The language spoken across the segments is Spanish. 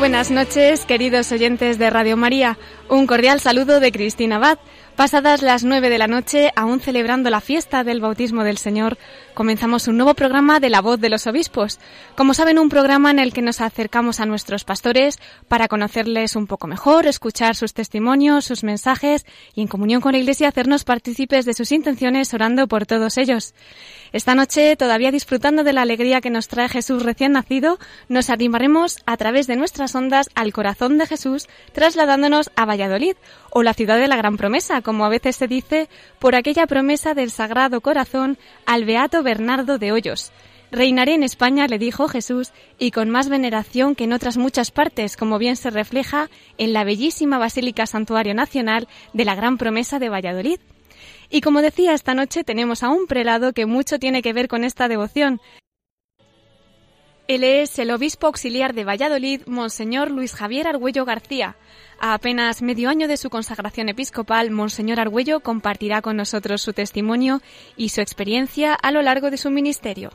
Buenas noches, queridos oyentes de Radio María. Un cordial saludo de Cristina Abad. Pasadas las nueve de la noche, aún celebrando la fiesta del bautismo del Señor, comenzamos un nuevo programa de La Voz de los Obispos. Como saben, un programa en el que nos acercamos a nuestros pastores para conocerles un poco mejor, escuchar sus testimonios, sus mensajes y en comunión con la Iglesia hacernos partícipes de sus intenciones orando por todos ellos. Esta noche, todavía disfrutando de la alegría que nos trae Jesús recién nacido, nos animaremos a través de nuestras ondas al corazón de Jesús, trasladándonos a Valladolid, o la ciudad de la gran promesa, como a veces se dice, por aquella promesa del Sagrado Corazón al Beato Bernardo de Hoyos. Reinaré en España, le dijo Jesús, y con más veneración que en otras muchas partes, como bien se refleja en la bellísima Basílica Santuario Nacional de la Gran Promesa de Valladolid. Y como decía, esta noche tenemos a un prelado que mucho tiene que ver con esta devoción. Él es el obispo auxiliar de Valladolid, Monseñor Luis Javier Argüello García. A apenas medio año de su consagración episcopal, Monseñor Argüello compartirá con nosotros su testimonio y su experiencia a lo largo de su ministerio.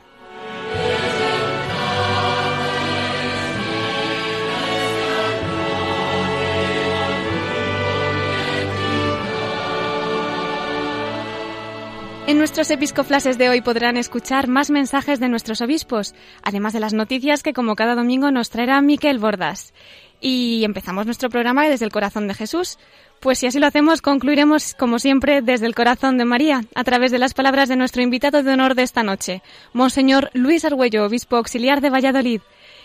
En nuestros episcoflases de hoy podrán escuchar más mensajes de nuestros obispos, además de las noticias que como cada domingo nos traerá Miquel Bordas. Y empezamos nuestro programa desde el corazón de Jesús. Pues si así lo hacemos, concluiremos, como siempre, desde el corazón de María, a través de las palabras de nuestro invitado de honor de esta noche, Monseñor Luis Argüello, obispo auxiliar de Valladolid.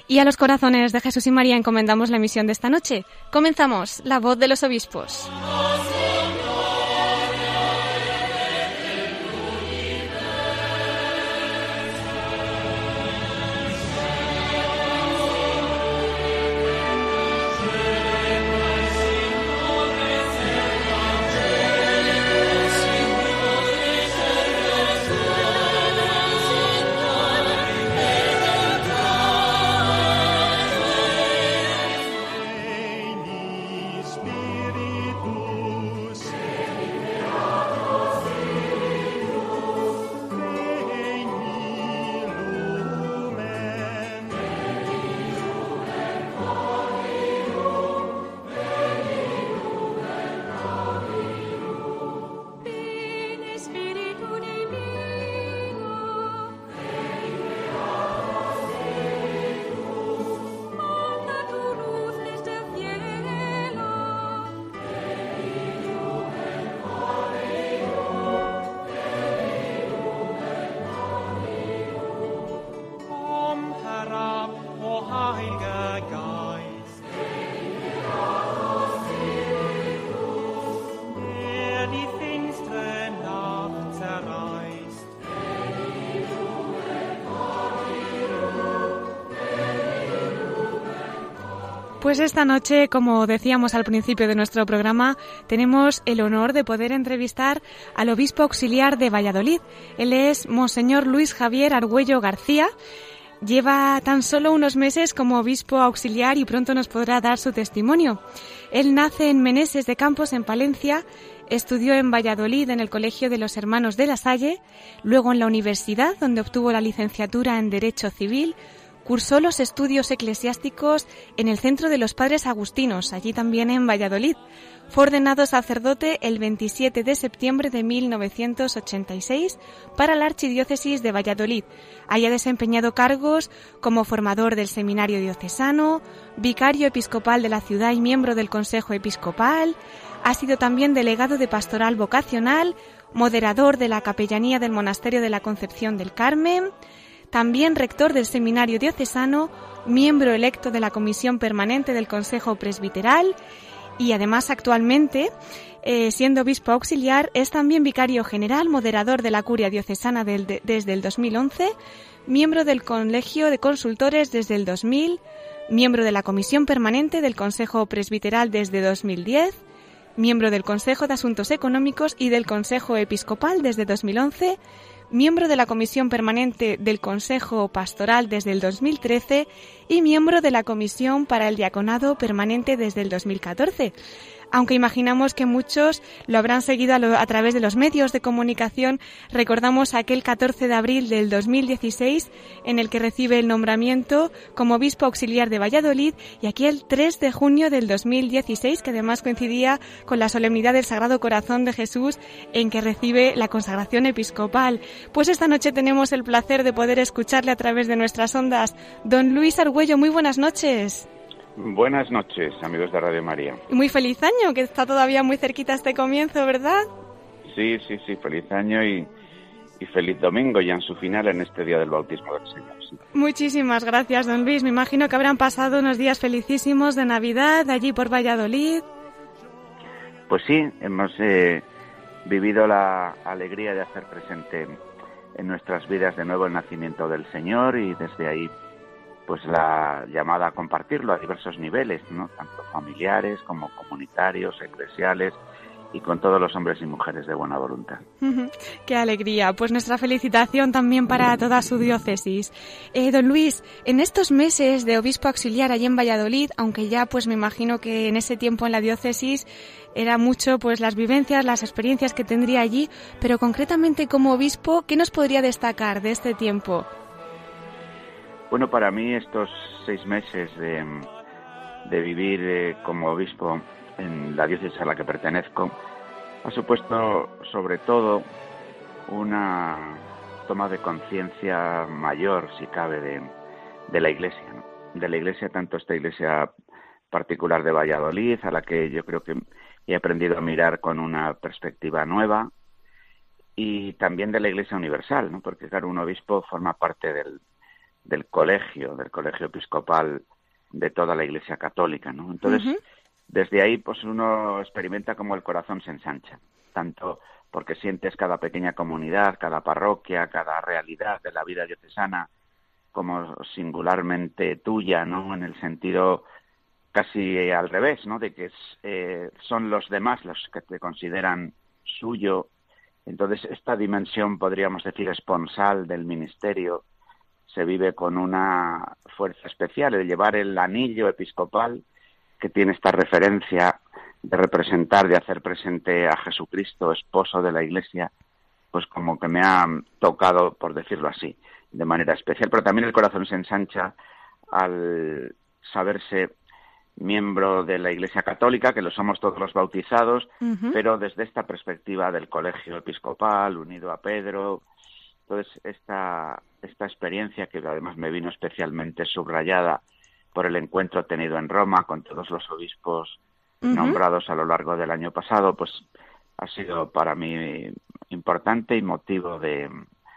Y a los corazones de Jesús y María encomendamos la misión de esta noche. Comenzamos, la voz de los obispos. Pues esta noche, como decíamos al principio de nuestro programa, tenemos el honor de poder entrevistar al obispo auxiliar de Valladolid. Él es Monseñor Luis Javier Argüello García. Lleva tan solo unos meses como obispo auxiliar y pronto nos podrá dar su testimonio. Él nace en Meneses de Campos, en Palencia, estudió en Valladolid en el Colegio de los Hermanos de la Salle, luego en la universidad, donde obtuvo la licenciatura en Derecho Civil, Cursó los estudios eclesiásticos en el Centro de los Padres Agustinos, allí también en Valladolid. Fue ordenado sacerdote el 27 de septiembre de 1986 para la Archidiócesis de Valladolid. Haya desempeñado cargos como formador del Seminario Diocesano, vicario episcopal de la ciudad y miembro del Consejo Episcopal. Ha sido también delegado de Pastoral Vocacional, moderador de la Capellanía del Monasterio de la Concepción del Carmen, también rector del Seminario Diocesano, miembro electo de la Comisión Permanente del Consejo Presbiteral y además actualmente eh, siendo obispo auxiliar, es también vicario general, moderador de la curia diocesana desde el 2011, miembro del Colegio de Consultores desde el 2000, miembro de la Comisión Permanente del Consejo Presbiteral desde 2010, miembro del Consejo de Asuntos Económicos y del Consejo Episcopal desde 2011, miembro de la Comisión Permanente del Consejo Pastoral desde el 2013 y miembro de la Comisión para el Diaconado Permanente desde el 2014 aunque imaginamos que muchos lo habrán seguido a, través de los medios de comunicación, recordamos aquel 14 de abril del 2016 en el que recibe el nombramiento como obispo auxiliar de Valladolid y aquel 3 de junio del 2016 que además coincidía con la solemnidad del Sagrado Corazón de Jesús en que recibe la consagración episcopal. Pues esta noche tenemos el placer de poder escucharle a través de nuestras ondas. Don Luis Argüello, muy buenas noches. Buenas noches, amigos de Radio María. Muy feliz año, que está todavía muy cerquita este comienzo, ¿verdad? Sí, sí, sí, feliz año y, feliz domingo ya en su final en este día del bautismo del Señor. Muchísimas gracias, don Luis. Me imagino que habrán pasado unos días felicísimos de Navidad allí por Valladolid. Pues sí, hemos eh, vivido la alegría de hacer presente en nuestras vidas de nuevo el nacimiento del Señor y desde ahí pues la llamada a compartirlo a diversos niveles, ¿no? tanto familiares como comunitarios, eclesiales y con todos los hombres y mujeres de buena voluntad. Qué alegría. Pues nuestra felicitación también para toda su diócesis. Eh, don Luis, en estos meses de obispo auxiliar allí en Valladolid, aunque ya pues me imagino que en ese tiempo en la diócesis era mucho pues las vivencias, las experiencias que tendría allí, pero concretamente como obispo, ¿qué nos podría destacar de este tiempo? Bueno, para mí estos seis meses de, vivir eh, como obispo en la diócesis a la que pertenezco ha supuesto sobre todo una toma de conciencia mayor, si cabe, de, la Iglesia, de la Iglesia, tanto esta Iglesia particular de Valladolid, a la que yo creo que he aprendido a mirar con una perspectiva nueva, y también de la Iglesia Universal, ¿no? porque claro, un obispo forma parte del, del colegio, del colegio episcopal de toda la Iglesia Católica, ¿no? Entonces, desde ahí, pues uno experimenta como el corazón se ensancha, tanto porque sientes cada pequeña comunidad, cada parroquia, cada realidad de la vida diocesana como singularmente tuya, ¿no? En el sentido casi al revés, ¿no? De que eh, son los demás los que te consideran suyo. Entonces, esta dimensión, podríamos decir, esponsal del ministerio, se vive con una fuerza especial, el llevar el anillo episcopal que tiene esta referencia de representar, de hacer presente a Jesucristo, esposo de la Iglesia, pues como que me ha tocado, por decirlo así, de manera especial. Pero también el corazón se ensancha al saberse miembro de la Iglesia Católica, que lo somos todos los bautizados, pero desde esta perspectiva del colegio episcopal, unido a Pedro. Entonces, esta, esta experiencia que además me vino especialmente subrayada por el encuentro tenido en Roma con todos los obispos nombrados a lo largo del año pasado, pues ha sido para mí importante y motivo de,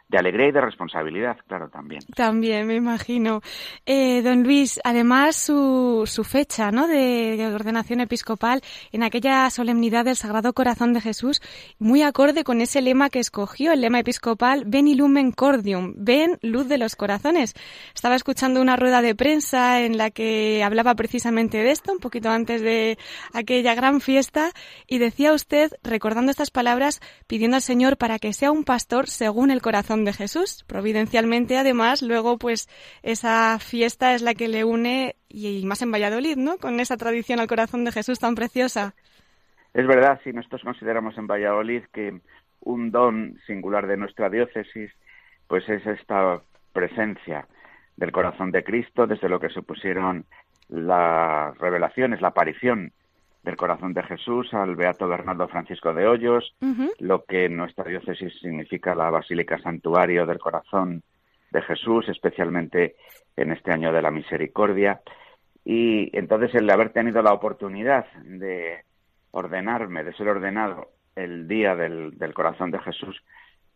de alegría y de responsabilidad, claro, también. También, me imagino. Eh, don Luis, además su, su fecha ¿no? de, ordenación episcopal en aquella solemnidad del Sagrado Corazón de Jesús, muy acorde con ese lema que escogió, el lema episcopal, Ven Cordium, ven luz de los corazones. Estaba escuchando una rueda de prensa en la que hablaba precisamente de esto, un poquito antes de aquella gran fiesta, y decía usted, recordando estas palabras, pidiendo al Señor para que sea un pastor según el corazón de Jesús. Providencialmente, además, luego, pues, esa fiesta es la que le une, y más en Valladolid, ¿no? Con esa tradición al corazón de Jesús tan preciosa. Es verdad, si nosotros consideramos en Valladolid que un don singular de nuestra diócesis, pues es esta presencia del corazón de Cristo, desde lo que supusieron las revelaciones, la aparición del corazón de Jesús al Beato Bernardo Francisco de Hoyos, lo que en nuestra diócesis significa la Basílica Santuario del Corazón de Jesús, especialmente en este año de la misericordia. Y entonces el haber tenido la oportunidad de ordenarme, de ser ordenado el día del, corazón de Jesús,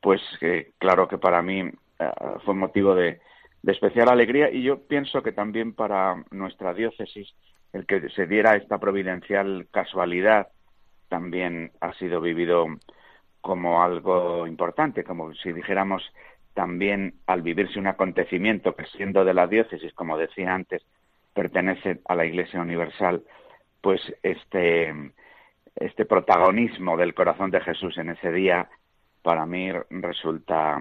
pues claro que para mí eh, fue motivo de especial alegría y yo pienso que también para nuestra diócesis el que se diera esta providencial casualidad también ha sido vivido como algo importante, como si dijéramos también al vivirse un acontecimiento que siendo de la diócesis, como decía antes, pertenece a la Iglesia Universal, pues este, este protagonismo del corazón de Jesús en ese día para mí resulta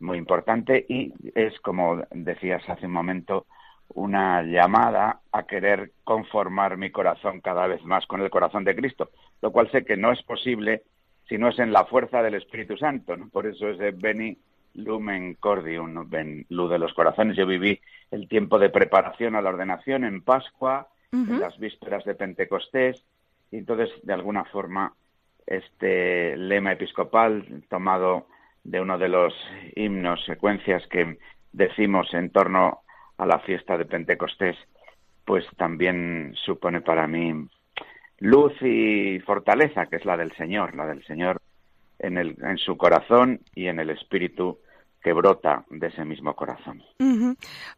muy importante y es, como decías hace un momento, una llamada a querer conformar mi corazón cada vez más con el corazón de Cristo, lo cual sé que no es posible si no es en la fuerza del Espíritu Santo. Por eso es de Beni Lumen Cordium, ven, luz de los corazones. Yo viví el tiempo de preparación a la ordenación en Pascua, en las vísperas de Pentecostés, y entonces, de alguna forma, este lema episcopal tomado de uno de los himnos, secuencias que decimos en torno a la fiesta de Pentecostés, pues también supone para mí luz y fortaleza, que es la del Señor, la del Señor en, el, en su corazón y en el espíritu que brota de ese mismo corazón.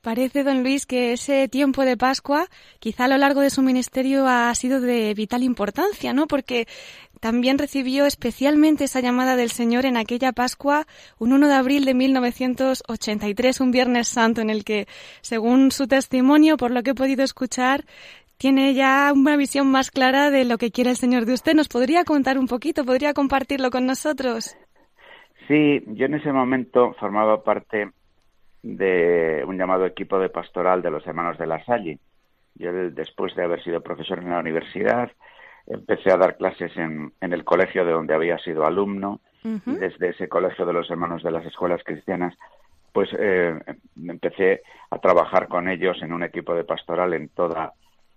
Parece, don Luis, que ese tiempo de Pascua, quizá a lo largo de su ministerio, ha sido de vital importancia, ¿no? Porque también recibió especialmente esa llamada del Señor en aquella Pascua, un 1 de abril de 1983, un Viernes Santo, en el que, según su testimonio, por lo que he podido escuchar, tiene ya una visión más clara de lo que quiere el Señor de usted. ¿Nos podría contar un poquito? ¿Podría compartirlo con nosotros? Sí, yo en ese momento formaba parte de un llamado equipo de pastoral de los hermanos de la Salle. Yo, después de haber sido profesor en la universidad, empecé a dar clases en, el colegio de donde había sido alumno y desde ese colegio de los hermanos de las escuelas cristianas pues eh, empecé a trabajar con ellos en un equipo de pastoral en toda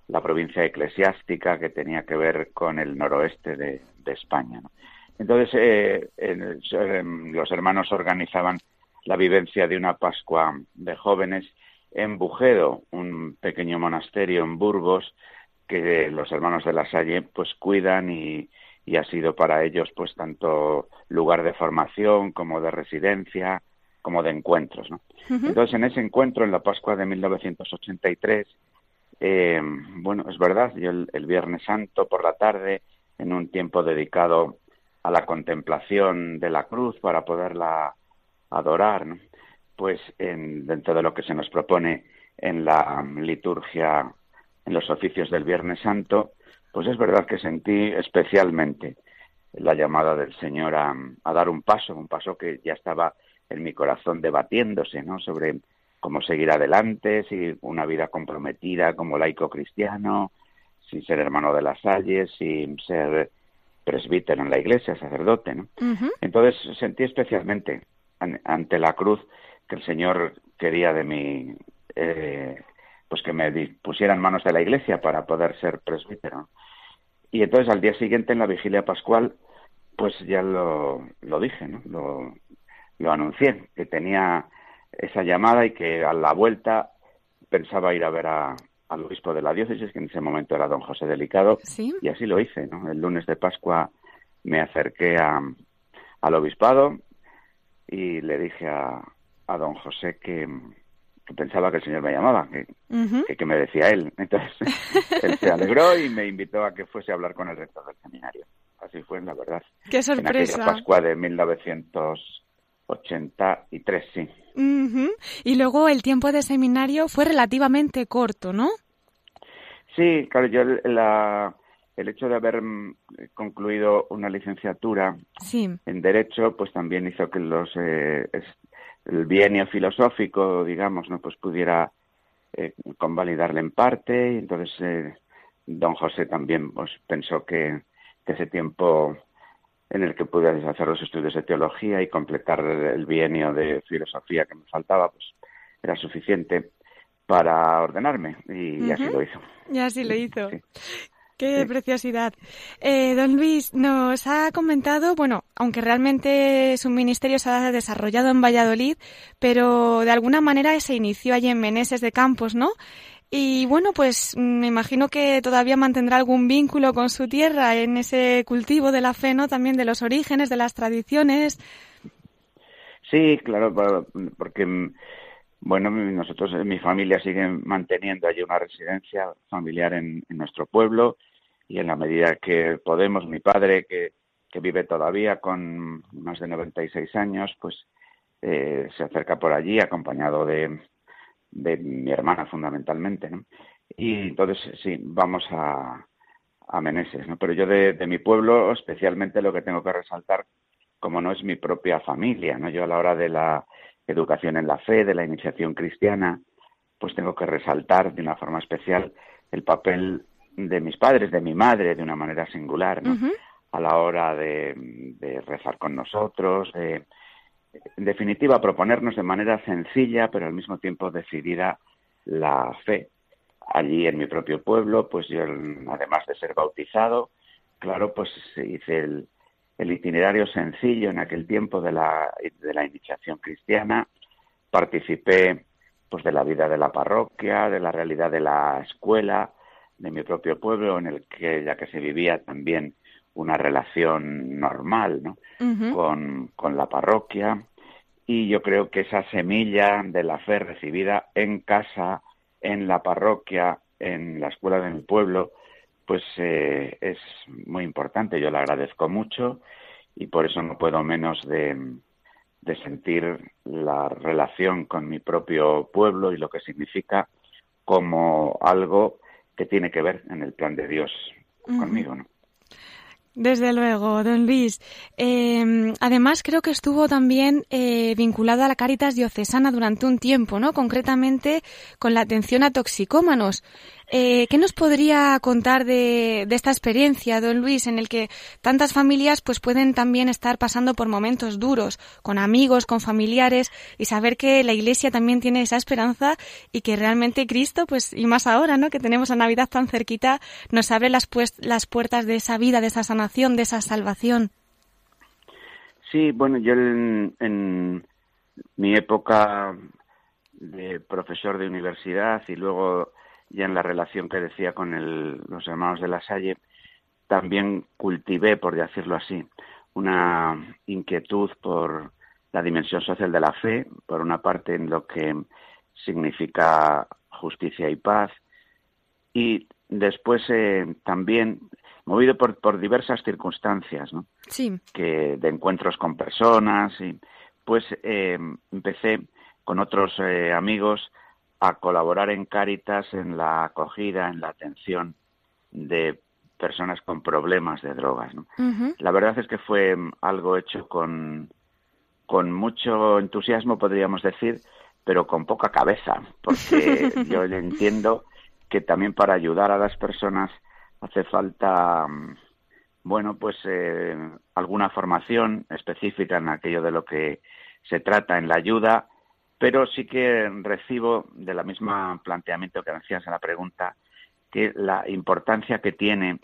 la provincia eclesiástica que tenía que ver con el noroeste de, España. Entonces eh, em, los hermanos organizaban la vivencia de una Pascua de jóvenes en Bujedo, un pequeño monasterio en Burgos, que los hermanos de la Salle pues cuidan y, ha sido para ellos pues tanto lugar de formación como de residencia como de encuentros. ¿no? Entonces en ese encuentro en la Pascua de 1983, eh, bueno, es verdad, yo el, Viernes Santo por la tarde, en un tiempo dedicado a la contemplación de la cruz para poderla adorar, ¿no? pues en, dentro de lo que se nos propone en la liturgia en los oficios del Viernes Santo, pues es verdad que sentí especialmente la llamada del Señor a, dar un paso, un paso que ya estaba en mi corazón debatiéndose, ¿no? Sobre cómo seguir adelante, si una vida comprometida como laico cristiano, sin ser hermano de las Salles, sin ser presbítero en la iglesia, sacerdote, ¿no? Entonces sentí especialmente ante la cruz que el Señor quería de mí eh, pues que me pusieran manos de la iglesia para poder ser presbítero. Y entonces al día siguiente en la vigilia pascual, pues ya lo, lo dije, ¿no? Lo, lo anuncié, que tenía esa llamada y que a la vuelta pensaba ir a ver a, al obispo de la diócesis, que en ese momento era don José Delicado, y así lo hice, ¿no? El lunes de Pascua me acerqué a, al obispado y le dije a, a don José que, que pensaba que el Señor me llamaba, que, que, me decía él. Entonces, él se alegró y me invitó a que fuese a hablar con el rector del seminario. Así fue, la verdad. ¡Qué sorpresa! En Pascua de 1983, sí. Y luego el tiempo de seminario fue relativamente corto, ¿no? Sí, claro, yo la, el hecho de haber mm, concluido una licenciatura en Derecho, pues también hizo que los eh, el bienio filosófico, digamos, no pues pudiera eh, convalidarle en parte y entonces eh, don José también pues pensó que, ese tiempo en el que pude hacer los estudios de teología y completar el bienio de filosofía que me faltaba pues era suficiente para ordenarme y, así lo hizo. Y así lo hizo. Qué preciosidad. Eh, don Luis nos ha comentado, bueno, aunque realmente su ministerio se ha desarrollado en Valladolid, pero de alguna manera se inició allí en Meneses de Campos, ¿no? Y bueno, pues me imagino que todavía mantendrá algún vínculo con su tierra en ese cultivo de la fe, ¿no? También de los orígenes, de las tradiciones. Sí, claro, porque bueno, nosotros, mi familia sigue manteniendo allí una residencia familiar en, nuestro pueblo. Y en la medida que podemos, mi padre, que, que vive todavía con más de 96 años, pues eh, se acerca por allí acompañado de, de mi hermana fundamentalmente, ¿no? Y entonces sí, vamos a, a Meneses, ¿no? Pero yo de, de mi pueblo especialmente lo que tengo que resaltar, como no es mi propia familia, ¿no? Yo a la hora de la educación en la fe, de la iniciación cristiana, pues tengo que resaltar de una forma especial el papel de mis padres, de mi madre, de una manera singular, ¿no? A la hora de, de rezar con nosotros, de, en definitiva, proponernos de manera sencilla, pero al mismo tiempo decidida, la fe. Allí en mi propio pueblo, pues yo, además de ser bautizado, claro, pues hice el, el itinerario sencillo en aquel tiempo de la, de la iniciación cristiana, participé pues de la vida de la parroquia, de la realidad de la escuela, de mi propio pueblo, en el que ya que se vivía también una relación normal ¿no? con, con la parroquia y yo creo que esa semilla de la fe recibida en casa, en la parroquia, en la escuela de mi pueblo, pues eh, es muy importante. Yo le agradezco mucho y por eso no puedo menos de, de sentir la relación con mi propio pueblo y lo que significa como algo que tiene que ver en el plan de Dios conmigo, ¿no? Desde luego, don Luis. Eh, además, creo que estuvo también eh, vinculado a la Caritas Diocesana durante un tiempo, ¿no? Concretamente con la atención a toxicómanos. Eh, ¿Qué nos podría contar de, de, esta experiencia, don Luis, en el que tantas familias pues pueden también estar pasando por momentos duros, con amigos, con familiares, y saber que la Iglesia también tiene esa esperanza y que realmente Cristo, pues, y más ahora, ¿no? Que tenemos a Navidad tan cerquita, nos abre las, pues, las puertas de esa vida, de esa sanación, de esa salvación. Sí, bueno, yo en, en mi época de profesor de universidad y luego ya en la relación que decía con el, los hermanos de la Salle, también cultivé, por decirlo así, una inquietud por la dimensión social de la fe, por una parte en lo que significa justicia y paz, y después eh, también movido por, por diversas circunstancias, ¿no? Sí. Que de encuentros con personas, y pues eh, empecé con otros eh, amigos a colaborar en Cáritas en la acogida, en la atención de personas con problemas de drogas. La verdad es que fue algo hecho con, con mucho entusiasmo, podríamos decir, pero con poca cabeza, porque yo entiendo que también para ayudar a las personas hace falta, mm, bueno, pues eh, alguna formación específica en aquello de lo que se trata en la ayuda, pero sí que recibo de la misma planteamiento que hacías en la pregunta, que la importancia que tiene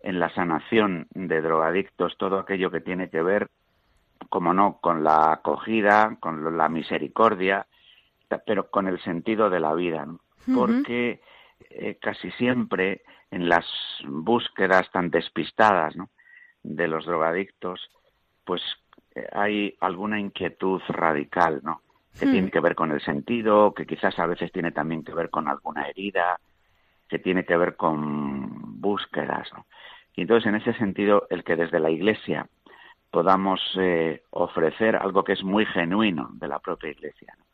en la sanación de drogadictos todo aquello que tiene que ver, como no, con la acogida, con la misericordia, pero con el sentido de la vida, ¿no? Porque eh, casi siempre en las búsquedas tan despistadas ¿no? de los drogadictos, pues eh, hay alguna inquietud radical, ¿no? Que Hmm. tiene que ver con el sentido, que quizás a veces tiene también que ver con alguna herida, que tiene que ver con búsquedas. ¿no? Y entonces, en ese sentido, el que desde la Iglesia podamos eh, ofrecer algo que es muy genuino de la propia Iglesia, ¿no?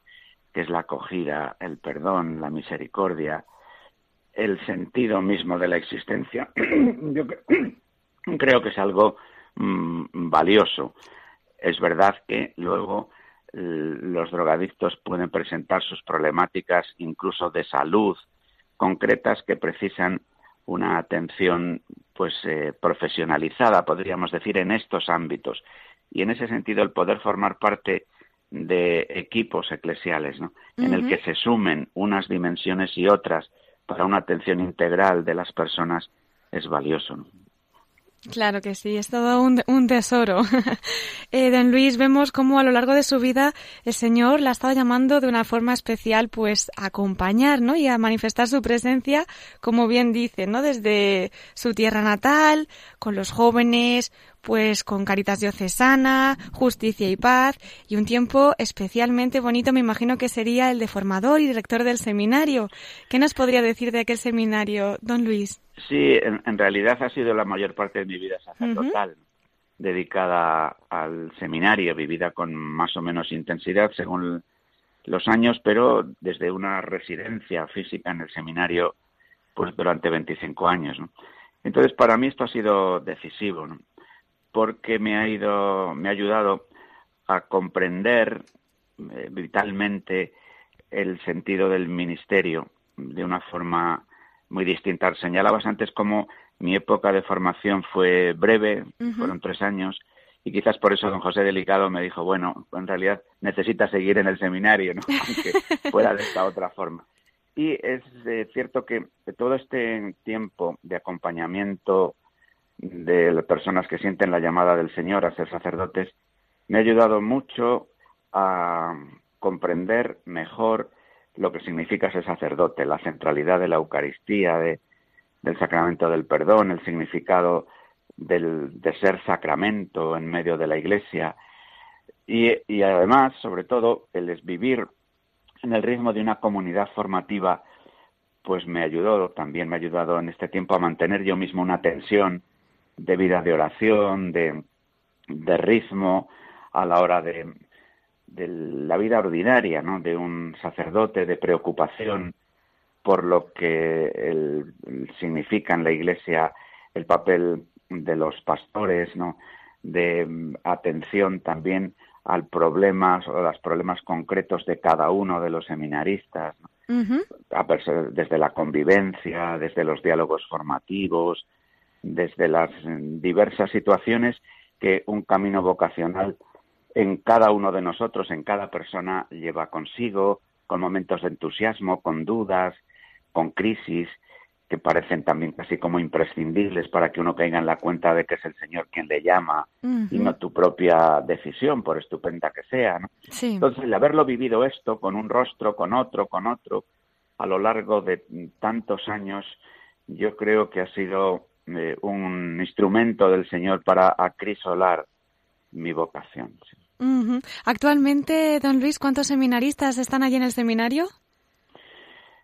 que es la acogida, el perdón, la misericordia, el sentido mismo de la existencia, yo cre- creo que es algo mm, valioso. Es verdad que luego los drogadictos pueden presentar sus problemáticas incluso de salud concretas que precisan una atención pues eh, profesionalizada, podríamos decir, en estos ámbitos. Y en ese sentido el poder formar parte de equipos eclesiales, ¿no? En el que se sumen unas dimensiones y otras para una atención integral de las personas es valioso. ¿no? Claro que sí, es todo un, un tesoro. eh, don Luis, vemos cómo a lo largo de su vida el Señor la ha estado llamando de una forma especial, pues, a acompañar, ¿no? Y a manifestar su presencia, como bien dice, ¿no? Desde su tierra natal, con los jóvenes, pues con Caritas Diocesana, Justicia y Paz, y un tiempo especialmente bonito, me imagino que sería el de formador y director del seminario. ¿Qué nos podría decir de aquel seminario, don Luis? Sí, en, realidad ha sido la mayor parte de mi vida sacerdotal, dedicada al seminario, vivida con más o menos intensidad según los años, pero desde una residencia física en el seminario, pues durante 25 años. Entonces, para mí esto ha sido decisivo, porque me ha ido, me ha ayudado a comprender eh, vitalmente el sentido del ministerio de una forma muy distinta. Señalabas antes cómo mi época de formación fue breve, fueron tres años, y quizás por eso don José Delicado me dijo, bueno, en realidad necesita seguir en el seminario, ¿no? aunque fuera de esta otra forma. Y es eh, cierto que todo este tiempo de acompañamiento de las personas que sienten la llamada del Señor a ser sacerdotes me ha ayudado mucho a comprender mejor lo que significa ser sacerdote, la centralidad de la Eucaristía, de, del sacramento del perdón, el significado del, de ser sacramento en medio de la Iglesia. Y, y además, sobre todo, el vivir en el ritmo de una comunidad formativa, pues me ayudó, también me ha ayudado en este tiempo a mantener yo mismo una tensión de vida de oración, de, de ritmo a la hora de, de la vida ordinaria, ¿no? De un sacerdote, de preocupación por lo que el, significa en la Iglesia el papel de los pastores, ¿no? De mm, atención también al problema o los problemas concretos de cada uno de los seminaristas, desde la convivencia, desde los diálogos formativos, desde las mm, diversas situaciones que un camino vocacional en cada uno de nosotros, en cada persona, lleva consigo, con momentos de entusiasmo, con dudas, con crisis, que parecen también casi como imprescindibles para que uno caiga en la cuenta de que es el Señor quien le llama y no tu propia decisión, por estupenda que sea. Entonces, el haberlo vivido esto con un rostro, con otro, con otro, a lo largo de tantos años, yo creo que ha sido eh, un instrumento del Señor para acrisolar mi vocación. Actualmente, don Luis, ¿cuántos seminaristas están allí en el seminario?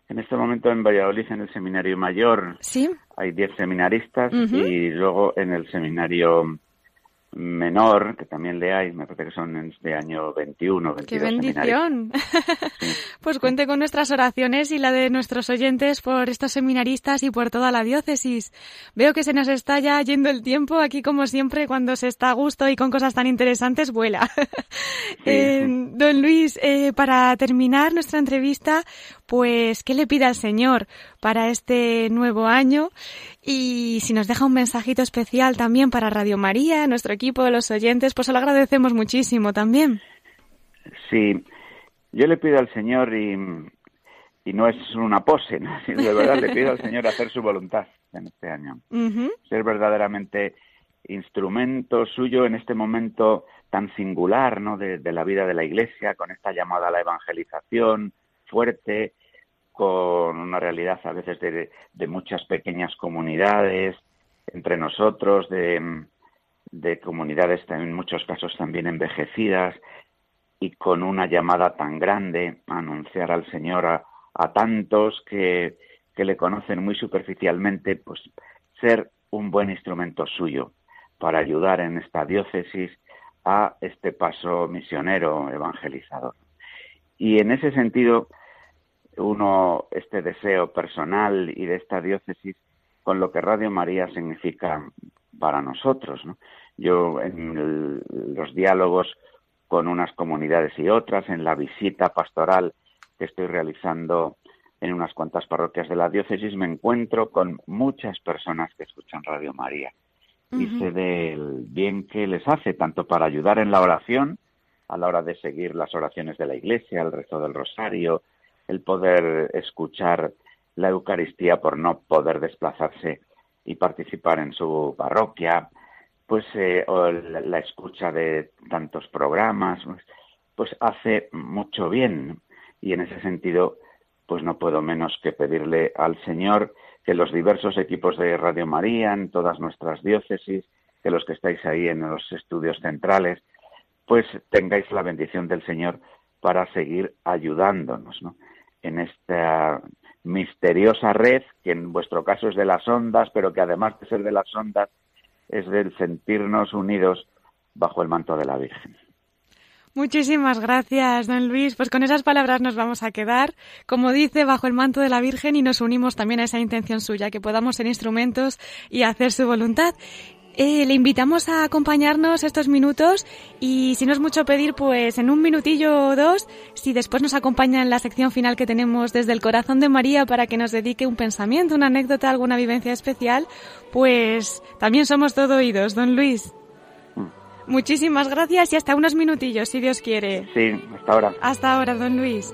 En este momento en Valladolid, en el seminario mayor, ¿Sí? hay diez seminaristas y luego en el seminario menor, que también leáis, me parece que son de año 21, 22 ¡Qué bendición! pues cuente con nuestras oraciones y la de nuestros oyentes por estos seminaristas y por toda la diócesis. Veo que se nos está ya yendo el tiempo aquí, como siempre, cuando se está a gusto y con cosas tan interesantes, vuela. Eh, don Luis, eh, para terminar nuestra entrevista, pues, ¿qué le pide al Señor para este nuevo año? Y si nos deja un mensajito especial también para Radio María, nuestro equipo de los oyentes, pues se lo agradecemos muchísimo también. Sí, yo le pido al Señor y, y no es una pose, ¿no? de verdad le pido al Señor hacer su voluntad en este año. Ser verdaderamente instrumento suyo en este momento tan singular ¿no? de, la vida de la Iglesia, con esta llamada a la evangelización fuerte, con una realidad a veces de, muchas pequeñas comunidades entre nosotros, de, de comunidades en muchos casos también envejecidas, y con una llamada tan grande anunciar al Señor a, a tantos que, que le conocen muy superficialmente, pues ser un buen instrumento suyo para ayudar en esta diócesis a este paso misionero evangelizador. Y en ese sentido, uno este deseo personal y de esta diócesis con lo que Radio María significa para nosotros. Yo en los diálogos con unas comunidades y otras, en la visita pastoral que estoy realizando en unas cuantas parroquias de la diócesis, me encuentro con muchas personas que escuchan Radio María y sé del bien que les hace, tanto para ayudar en la oración, a la hora de seguir las oraciones de la Iglesia, el rezo del rosario, el poder escuchar la Eucaristía por no poder desplazarse y participar en su parroquia, pues eh, la escucha de tantos programas, pues, pues hace mucho bien. Y en ese sentido pues no puedo menos que pedirle al Señor que los diversos equipos de Radio María en todas nuestras diócesis, que los que estáis ahí en los estudios centrales, pues tengáis la bendición del Señor para seguir ayudándonos, ¿no? en esta misteriosa red, que en vuestro caso es de las ondas, pero que además de ser de las ondas, es del sentirnos unidos bajo el manto de la Virgen. Muchísimas gracias, don Luis. Pues con esas palabras nos vamos a quedar, como dice, bajo el manto de la Virgen y nos unimos también a esa intención suya, que podamos ser instrumentos y hacer su voluntad. Eh, le invitamos a acompañarnos estos minutos y si no es mucho pedir, pues en un minutillo o dos, si después nos acompaña en la sección final que tenemos desde el corazón de María para que nos dedique un pensamiento, una anécdota, alguna vivencia especial, pues también somos todo oídos, don Luis. Muchísimas gracias y hasta unos minutillos, si Dios quiere. Sí, hasta ahora. Hasta ahora, don Luis.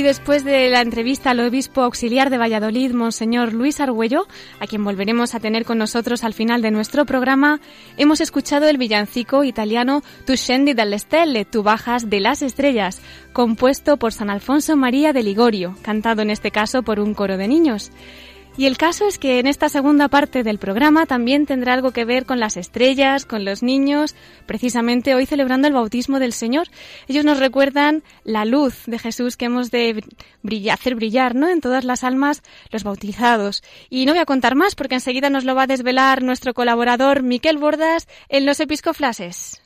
Y después de la entrevista al obispo auxiliar de Valladolid, Monseñor Luis Argüello, a quien volveremos a tener con nosotros al final de nuestro programa, hemos escuchado el villancico italiano Tu scendi dalle stelle, Tu bajas de las estrellas, compuesto por San Alfonso María de Ligorio, cantado en este caso por un coro de niños. Y el caso es que en esta segunda parte del programa también tendrá algo que ver con las estrellas, con los niños, precisamente hoy celebrando el bautismo del Señor. Ellos nos recuerdan la luz de Jesús que hemos de hacer brillar ¿no? en todas las almas los bautizados. Y no voy a contar más porque enseguida nos lo va a desvelar nuestro colaborador Miquel Bordas en los episcoflases.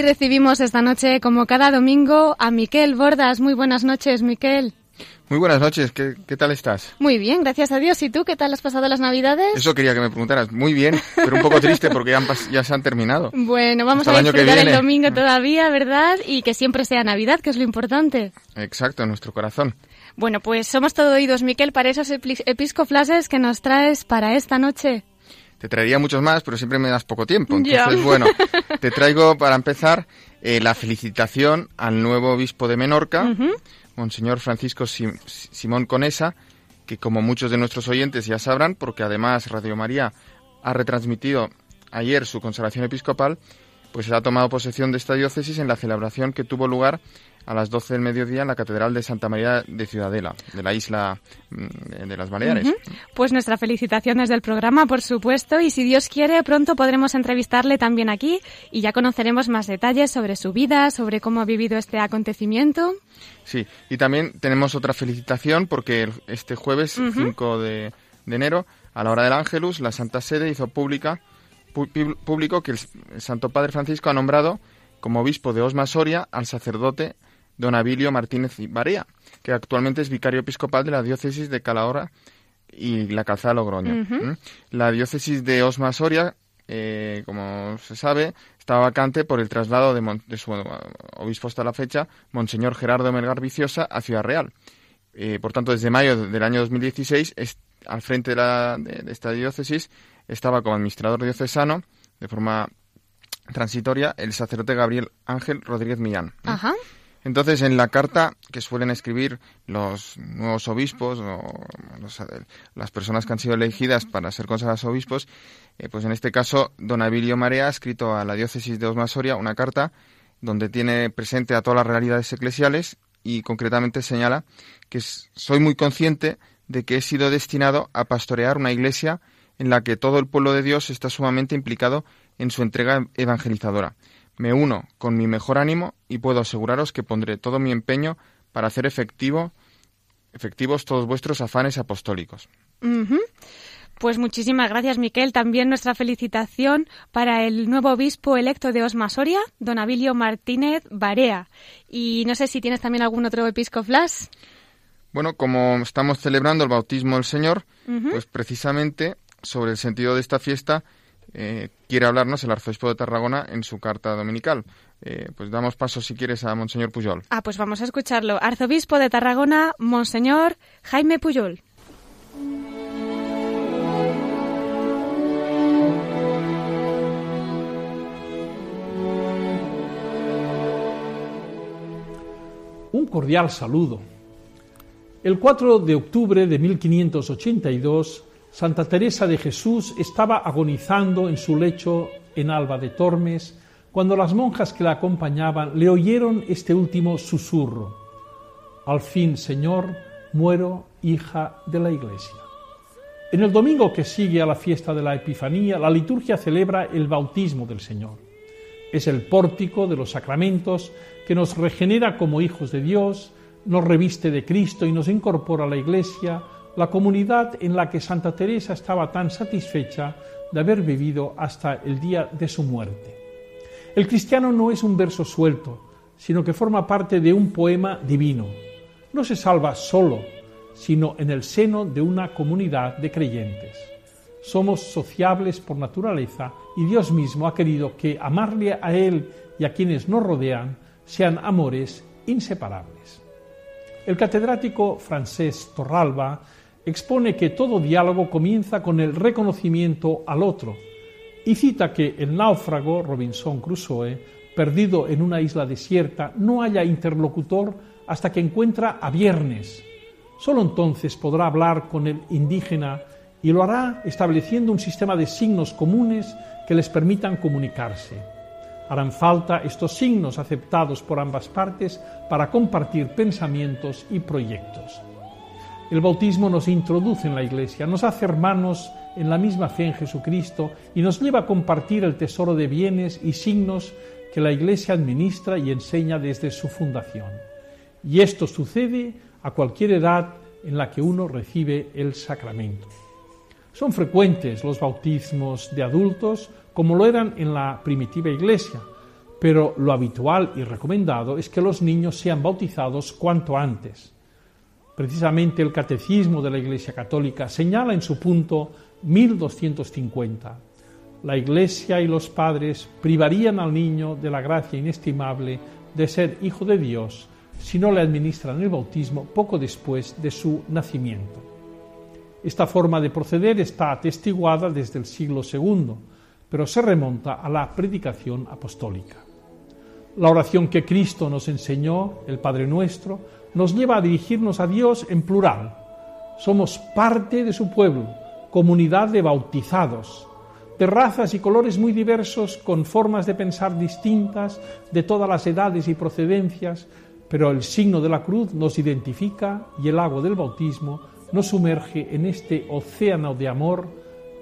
Y recibimos esta noche, como cada domingo, a Miquel Bordas. Muy buenas noches, Miquel. Muy buenas noches, ¿Qué, tal estás? Muy bien, gracias a Dios. ¿Y tú qué tal has pasado las Navidades? Eso quería que me preguntaras. Muy bien, pero un poco triste porque ya, se han terminado. Bueno, vamos a disfrutar el domingo todavía, ¿verdad? Y que siempre sea Navidad, que es lo importante. Exacto, en nuestro corazón. Bueno, pues somos todo oídos, Miquel, para esos episcoflases que nos traes para esta noche. Te traería muchos más, pero siempre me das poco tiempo. Entonces, bueno, te traigo para empezar eh, la felicitación al nuevo obispo de Menorca, Monseñor Francisco Simón Conesa, que como muchos de nuestros oyentes ya sabrán, porque además Radio María ha retransmitido ayer su consagración episcopal, pues ha tomado posesión de esta diócesis en la celebración que tuvo lugar a las 12 del mediodía en la Catedral de Santa María de Ciudadela, de la isla mm, de las Baleares. Pues nuestra felicitación desde el programa, por supuesto, y si Dios quiere, pronto podremos entrevistarle también aquí y ya conoceremos más detalles sobre su vida, sobre cómo ha vivido este acontecimiento. Sí, y también tenemos otra felicitación porque este jueves, 5 de, enero, a la hora del Ángelus, la Santa Sede hizo pública, público que el Santo Padre Francisco ha nombrado como obispo de Osma Soria al sacerdote don Abilio Martínez Barea, que actualmente es vicario episcopal de la diócesis de Calahorra y la Calzada Logroño. La diócesis de Osma Soria, eh, como se sabe, estaba vacante por el traslado de, su obispo hasta la fecha, Monseñor Gerardo Melgar Viciosa, a Ciudad Real. Eh, por tanto, desde mayo del año 2016, al frente de, la, de, esta diócesis, estaba como administrador diocesano, de forma transitoria, el sacerdote Gabriel Ángel Rodríguez Millán. Ajá. Entonces, en la carta que suelen escribir los nuevos obispos o las personas que han sido elegidas para ser consagrados obispos, eh, pues en este caso, don Abilio Marea ha escrito a la diócesis de Osmasoria una carta donde tiene presente a todas las realidades eclesiales y concretamente señala que soy muy consciente de que he sido destinado a pastorear una iglesia en la que todo el pueblo de Dios está sumamente implicado en su entrega evangelizadora me uno con mi mejor ánimo y puedo aseguraros que pondré todo mi empeño para hacer efectivo, efectivos todos vuestros afanes apostólicos. Pues muchísimas gracias, Miquel. También nuestra felicitación para el nuevo obispo electo de Osma Soria, don Abilio Martínez Barea. Y no sé si tienes también algún otro episcoflash. Bueno, como estamos celebrando el bautismo del Señor, pues precisamente sobre el sentido de esta fiesta eh, quiere hablarnos el arzobispo de Tarragona en su carta dominical. Eh, pues damos paso, si quieres, a Monseñor Puyol. Ah, pues vamos a escucharlo. Arzobispo de Tarragona, Monseñor Jaime Puyol. Un cordial saludo. El 4 de octubre de 1582, Santa Teresa de Jesús estaba agonizando en su lecho en Alba de Tormes cuando las monjas que la acompañaban le oyeron este último susurro. Al fin, Señor, muero hija de la Iglesia. En el domingo que sigue a la fiesta de la Epifanía, la liturgia celebra el bautismo del Señor. Es el pórtico de los sacramentos que nos regenera como hijos de Dios, nos reviste de Cristo y nos incorpora a la Iglesia, la comunidad en la que Santa Teresa estaba tan satisfecha de haber vivido hasta el día de su muerte. El cristiano no es un verso suelto, sino que forma parte de un poema divino. No se salva solo, sino en el seno de una comunidad de creyentes. Somos sociables por naturaleza y Dios mismo ha querido que amarle a Él y a quienes nos rodean sean amores inseparables. El catedrático francés Torralba expone que todo diálogo comienza con el reconocimiento al otro y cita que el náufrago Robinson Crusoe, perdido en una isla desierta, no haya interlocutor hasta que encuentra a Viernes. Solo entonces podrá hablar con el indígena y lo hará estableciendo un sistema de signos comunes que les permitan comunicarse. Harán falta estos signos aceptados por ambas partes para compartir pensamientos y proyectos. El bautismo nos introduce en la Iglesia, nos hace hermanos en la misma fe en Jesucristo y nos lleva a compartir el tesoro de bienes y signos que la Iglesia administra y enseña desde su fundación. Y esto sucede a cualquier edad en la que uno recibe el sacramento. Son frecuentes los bautismos de adultos como lo eran en la primitiva Iglesia, pero lo habitual y recomendado es que los niños sean bautizados cuanto antes. Precisamente el Catecismo de la Iglesia Católica señala en su punto 1250. La Iglesia y los padres privarían al niño de la gracia inestimable de ser hijo de Dios si no le administran el bautismo poco después de su nacimiento. Esta forma de proceder está atestiguada desde el siglo II, pero se remonta a la predicación apostólica. La oración que Cristo nos enseñó, el Padre Nuestro, nos lleva a dirigirnos a Dios en plural. Somos parte de su pueblo, comunidad de bautizados, de razas y colores muy diversos, con formas de pensar distintas, de todas las edades y procedencias, pero el signo de la cruz nos identifica y el agua del bautismo nos sumerge en este océano de amor,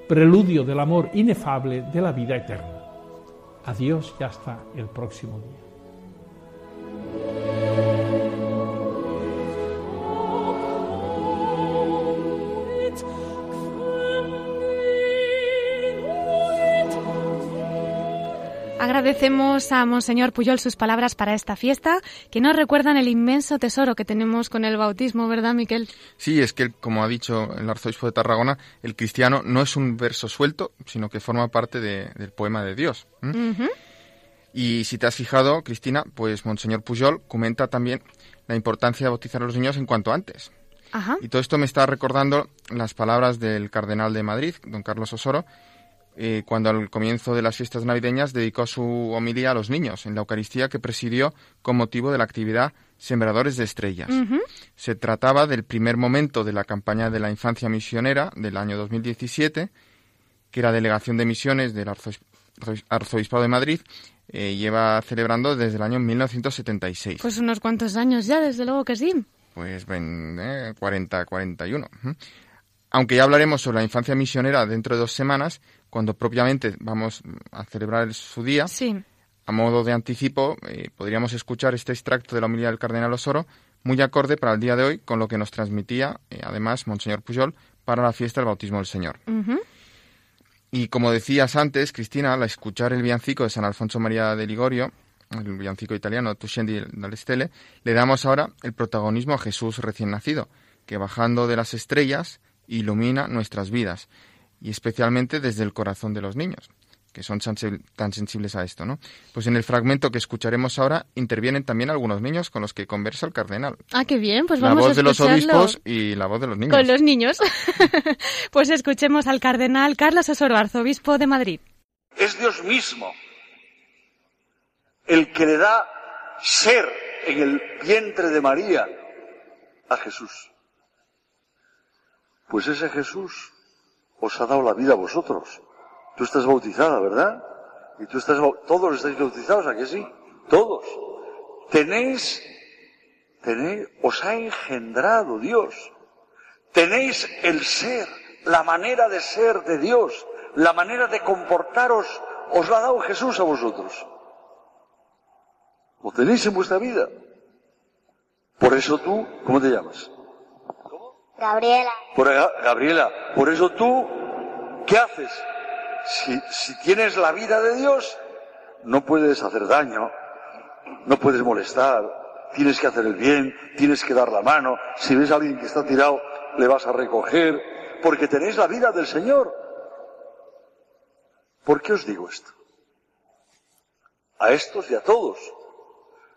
preludio del amor inefable de la vida eterna. Adiós y hasta el próximo día. Agradecemos a Monseñor Puyol sus palabras para esta fiesta, que nos recuerdan el inmenso tesoro que tenemos con el bautismo, ¿verdad, Miquel? Sí, es que, como ha dicho el arzobispo de Tarragona, el cristiano no es un verso suelto, sino que forma parte del poema de Dios. Y si te has fijado, Cristina, pues Monseñor Puyol comenta también la importancia de bautizar a los niños en cuanto antes. Y todo esto me está recordando las palabras del cardenal de Madrid, don Carlos Osoro, eh, cuando al comienzo de las fiestas navideñas dedicó su homilía a los niños en la Eucaristía que presidió con motivo de la actividad Sembradores de Estrellas. Se trataba del primer momento de la campaña de la infancia misionera del año 2017, que la Delegación de Misiones del Arzobispado de Madrid eh, lleva celebrando desde el año 1976. Pues unos cuantos años ya, desde luego que sí. Pues eh, 40, 41. Aunque ya hablaremos sobre la infancia misionera dentro de dos semanas, cuando propiamente vamos a celebrar su día, a modo de anticipo, eh, podríamos escuchar este extracto de la humildad del cardenal Osoro, muy acorde para el día de hoy con lo que nos transmitía, eh, además, Monseñor Pujol, para la fiesta del bautismo del Señor. Y como decías antes, Cristina, al escuchar el villancico de San Alfonso María de Ligorio, el villancico italiano Tu scendi dalle stelle, le damos ahora el protagonismo a Jesús recién nacido, que bajando de las estrellas ilumina nuestras vidas y especialmente desde el corazón de los niños, que son tan sensibles a esto, ¿no? Pues en el fragmento que escucharemos ahora intervienen también algunos niños con los que conversa el cardenal. Ah, qué bien, pues vamos a La voz de los obispos y la voz de los niños. Con los niños. pues escuchemos al cardenal Carlos Osoro, arzobispo de Madrid. Es Dios mismo el que le da ser en el vientre de María a Jesús. Pues ese Jesús os ha dado la vida a vosotros. Tú estás bautizada, ¿verdad? Y tú estás, todos estáis bautizados, ¿a que sí? Todos. Tenéis, tenéis, os ha engendrado Dios. Tenéis el ser, la manera de ser de Dios, la manera de comportaros, os lo ha dado Jesús a vosotros. Lo tenéis en vuestra vida. Por eso tú, ¿cómo te llamas? Gabriela. Por Gabriela, por eso tú, ¿qué haces? Si, si tienes la vida de Dios, no puedes hacer daño, no puedes molestar, tienes que hacer el bien, tienes que dar la mano, si ves a alguien que está tirado, le vas a recoger, porque tenéis la vida del Señor. ¿Por qué os digo esto? A estos y a todos.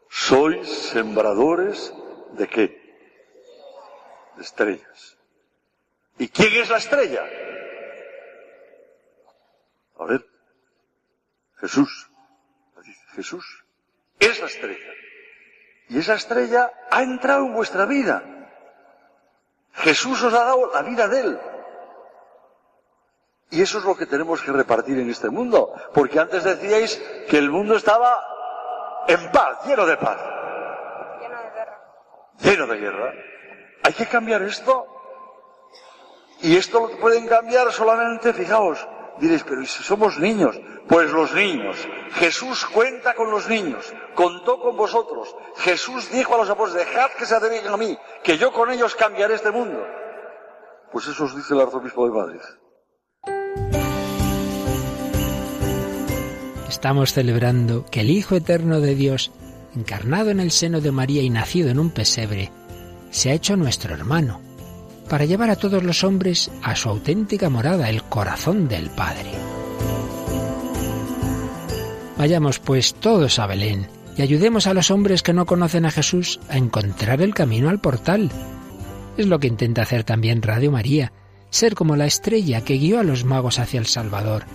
Sois sembradores de qué? De estrellas. ¿Y quién es la estrella? A ver, Jesús. Jesús es la estrella. Y esa estrella ha entrado en vuestra vida. Jesús os ha dado la vida de Él. Y eso es lo que tenemos que repartir en este mundo. Porque antes decíais que el mundo estaba en paz, lleno de paz. Lleno de guerra. Lleno de guerra. Hay que cambiar esto. Y esto lo pueden cambiar solamente, fijaos, diréis, pero ¿y si somos niños? Pues los niños. Jesús cuenta con los niños, contó con vosotros. Jesús dijo a los apóstoles, dejad que se acerquen a mí, que yo con ellos cambiaré este mundo. Pues eso os dice el arzobispo de Madrid. Estamos celebrando que el Hijo Eterno de Dios, encarnado en el seno de María y nacido en un pesebre, se ha hecho nuestro hermano, para llevar a todos los hombres a su auténtica morada, el corazón del Padre. Vayamos pues todos a Belén y ayudemos a los hombres que no conocen a Jesús a encontrar el camino al portal. Es lo que intenta hacer también Radio María, ser como la estrella que guió a los magos hacia el Salvador.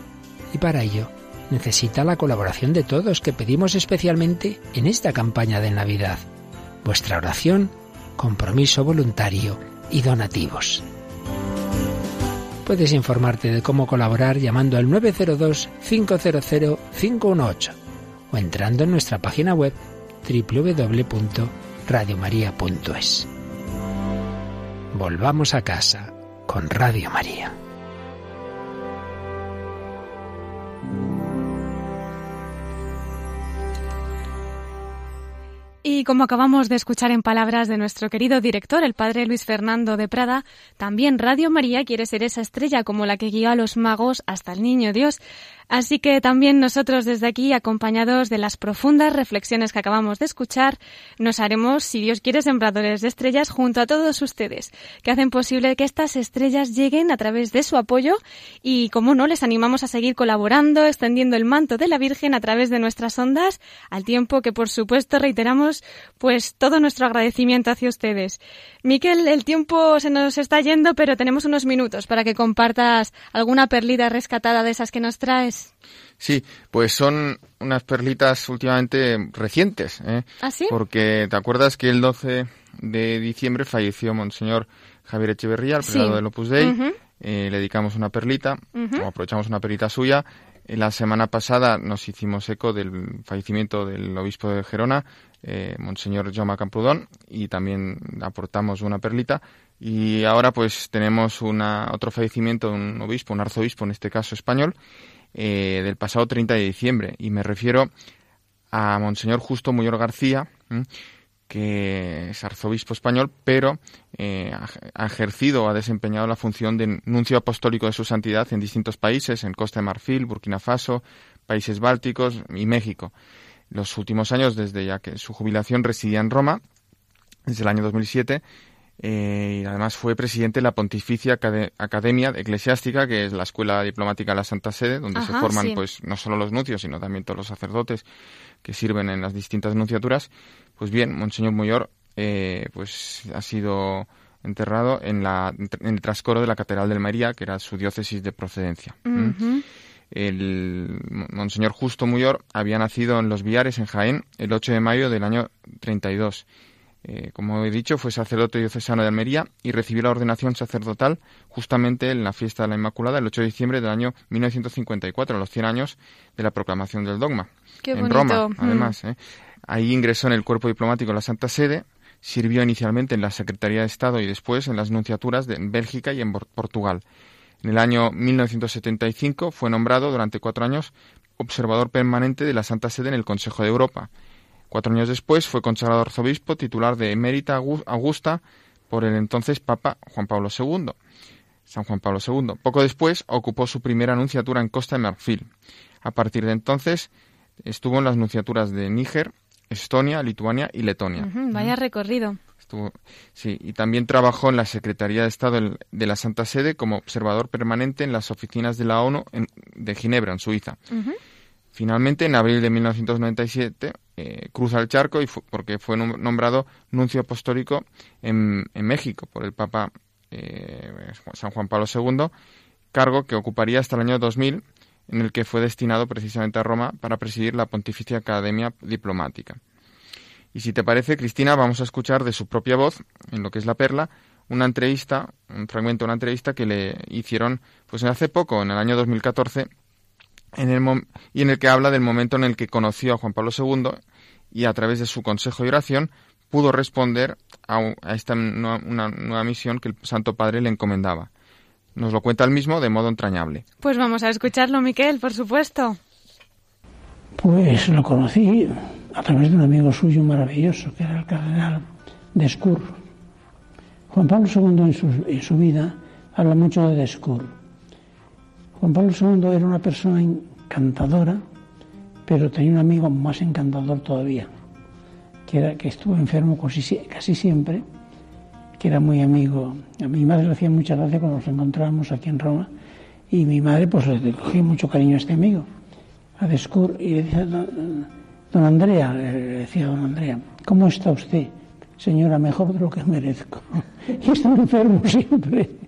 Y para ello necesita la colaboración de todos que pedimos especialmente en esta campaña de Navidad. Vuestra oración, compromiso voluntario y donativos. Puedes informarte de cómo colaborar llamando al 902-500-518 o entrando en nuestra página web www.radiomaria.es. Volvamos a casa con Radio María. Y como acabamos de escuchar en palabras de nuestro querido director, el padre Luis Fernando de Prada, también Radio María quiere ser esa estrella como la que guió a los magos hasta el Niño Dios. Así que también nosotros desde aquí, acompañados de las profundas reflexiones que acabamos de escuchar, nos haremos, si Dios quiere, sembradores de estrellas junto a todos ustedes, que hacen posible que estas estrellas lleguen a través de su apoyo y, como no, les animamos a seguir colaborando, extendiendo el manto de la Virgen a través de nuestras ondas, al tiempo que, por supuesto, reiteramos pues todo nuestro agradecimiento hacia ustedes. Miquel, el tiempo se nos está yendo, pero tenemos unos minutos para que compartas alguna perlita rescatada de esas que nos traes. Sí, pues son unas perlitas últimamente recientes. ¿eh? ¿Ah, sí? Porque te acuerdas que el 12 de diciembre falleció Monseñor Javier Echeverría, el Sí. prelado del Opus Dei. Ujú. Eh, le dedicamos una perlita, Ujú. o aprovechamos una perlita suya. Eh, La semana pasada nos hicimos eco del fallecimiento del obispo de Gerona, eh, Monseñor Jaume Camprodón, y también aportamos una perlita. Y ahora pues tenemos una, otro fallecimiento de un obispo, un arzobispo en este caso español, eh, del pasado 30 de diciembre. Y me refiero a Monseñor Justo Muyor García, que es arzobispo español, pero eh, ha ejercido o ha desempeñado la función de nuncio apostólico de su santidad en distintos países, en Costa de Marfil, Burkina Faso, países bálticos y México. Los últimos años, desde ya que su jubilación residía en Roma, desde el año 2007, eh, y además fue presidente de la Pontificia Acade- Academia Eclesiástica, que es la escuela diplomática de la Santa Sede, donde se forman sí. pues no solo los nuncios, sino también todos los sacerdotes que sirven en las distintas nunciaturas. Pues bien, Monseñor Muyor eh, pues ha sido enterrado en, la, en el trascoro de la Catedral del María, que era su diócesis de procedencia. El Monseñor Justo Muyor había nacido en Los Villares, en Jaén, el 8 de mayo del año 32. Eh, como he dicho, fue sacerdote diocesano de Almería y recibió la ordenación sacerdotal justamente en la fiesta de la Inmaculada, el 8 de diciembre del año 1954, a los 100 años de la proclamación del dogma. Qué en bonito. Roma, Mm. además. ¿eh? Ahí ingresó en el cuerpo diplomático de la Santa Sede, sirvió inicialmente en la Secretaría de Estado y después en las nunciaturas de en Bélgica y en Portugal. En el año 1975 fue nombrado durante cuatro años observador permanente de la Santa Sede en el Consejo de Europa. Cuatro años después fue consagrado arzobispo titular de Emérita Augu- Augusta por el entonces Papa Juan Pablo II. San Juan Pablo II. Poco después ocupó su primera anunciatura en Costa de Marfil. A partir de entonces estuvo en las anunciaturas de Níger, Estonia, Lituania y Letonia. vaya recorrido. sí, y también trabajó en la Secretaría de Estado de la Santa Sede como observador permanente en las oficinas de la ONU de Ginebra, en Suiza. Finalmente, en abril de 1997, eh, cruza el charco y porque fue nombrado nuncio apostólico en, México por el Papa eh, San Juan Pablo II, cargo que ocuparía hasta el año 2000, en el que fue destinado precisamente a Roma para presidir la Pontificia Academia Diplomática. Y si te parece, Cristina, vamos a escuchar de su propia voz, en lo que es la perla, una entrevista, un fragmento de una entrevista que le hicieron pues hace poco, en el año 2014, en el y en el que habla del momento en el que conoció a Juan Pablo II y a través de su consejo y oración pudo responder a, esta nueva, una nueva misión que el Santo Padre le encomendaba. Nos lo cuenta él mismo de modo entrañable. Pues vamos a escucharlo, Miquel, por supuesto. Pues lo conocí a través de un amigo suyo maravilloso, que era el cardenal Descour. Juan Pablo II en su, en su vida habla mucho de Descour Juan Pablo II era una persona encantadora, pero tenía un amigo más encantador todavía, que, era, que estuvo enfermo casi, casi siempre, que era muy amigo. A mi madre le hacía mucha gracia cuando nos encontrábamos aquí en Roma, y mi madre pues le cogía mucho cariño a este amigo, a Descour, y le decía, don Andrea, le decía don Andrea, ¿cómo está usted? Señora, mejor de lo que merezco. y estaba enfermo siempre.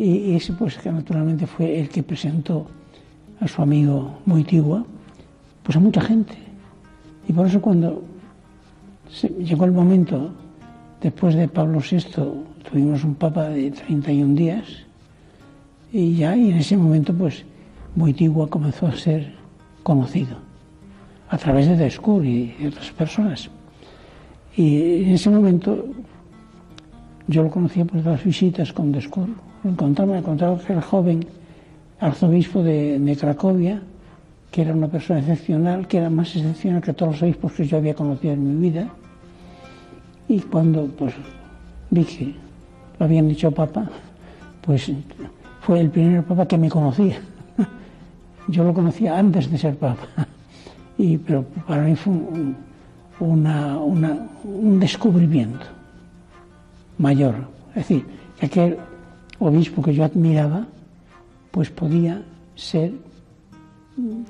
Y ese pues que naturalmente fue el que presentó a su amigo Moitigua, pues a mucha gente. Y por eso cuando llegó el momento, después de Pablo VI, tuvimos un papa de 31 días, y ya y en ese momento pues Moitigua comenzó a ser conocido a través de Descour y de otras personas. Y en ese momento yo lo conocía por las visitas con Descour encontramos, encontraba que el joven arzobispo de, Cracovia, que era una persona excepcional, que era más excepcional que todos los obispos que yo había conocido en mi vida. Y cuando pues vi que lo habían dicho papa, pues fue el primer papa que me conocía. Yo lo conocía antes de ser papa. Y, pero para mí fue un, un descubrimiento mayor. Es decir, que aquel obispo que yo admiraba, pues podía ser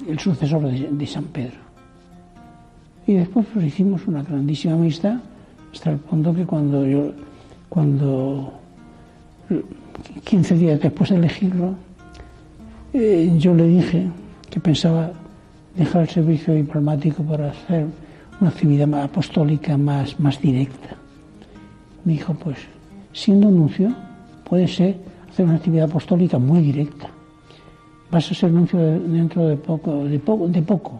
el sucesor de, San Pedro. Y después pues, hicimos una grandísima amistad, hasta el punto que cuando yo, cuando 15 días después de elegirlo, eh, yo le dije que pensaba dejar el servicio diplomático para hacer una actividad apostólica más, más directa. Me dijo, pues, siendo nuncio, puede ser hacer una actividad apostólica muy directa. Vas a ser nuncio dentro de poco, de poco, de poco,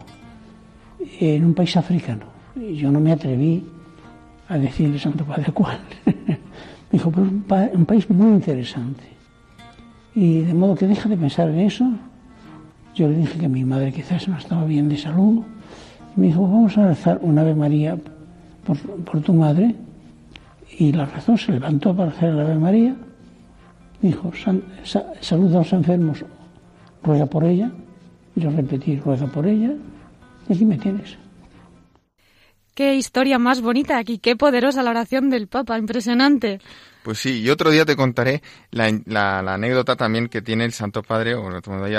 en un país africano. Y yo no me atreví a decirle, Santo Padre, cuál. me dijo, pero un, un país muy interesante. Y de modo que deja de pensar en eso. Yo le dije que mi madre quizás no estaba bien de salud. Y me dijo, vamos a rezar una Ave María por, por tu madre. Y la razón se levantó para hacer la Ave María dijo, saluda a los enfermos, ruega por ella, yo repetí, ruega por ella, y aquí me tienes. Qué historia más bonita aquí, qué poderosa la oración del Papa, impresionante. Pues sí, y otro día te contaré la, anécdota también que tiene el Santo Padre, o